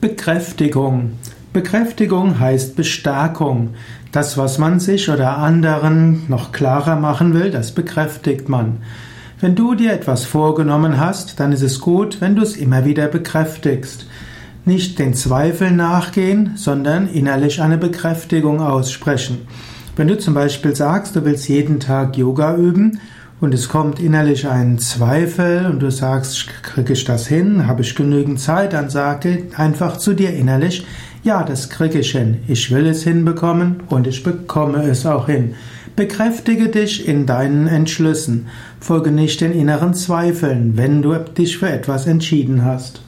Bekräftigung. Bekräftigung heißt Bestärkung. Das, was man sich oder anderen noch klarer machen will, das bekräftigt man. Wenn du dir etwas vorgenommen hast, dann ist es gut, wenn du es immer wieder bekräftigst. Nicht den Zweifeln nachgehen, sondern innerlich eine Bekräftigung aussprechen. Wenn du zum Beispiel sagst, du willst jeden Tag Yoga üben und es kommt innerlich ein Zweifel und du sagst, kriege ich das hin? Habe ich genügend Zeit? Dann sage einfach zu dir innerlich, ja, das kriege ich hin. Ich will es hinbekommen und ich bekomme es auch hin. Bekräftige dich in deinen Entschlüssen. Folge nicht den inneren Zweifeln, wenn du dich für etwas entschieden hast.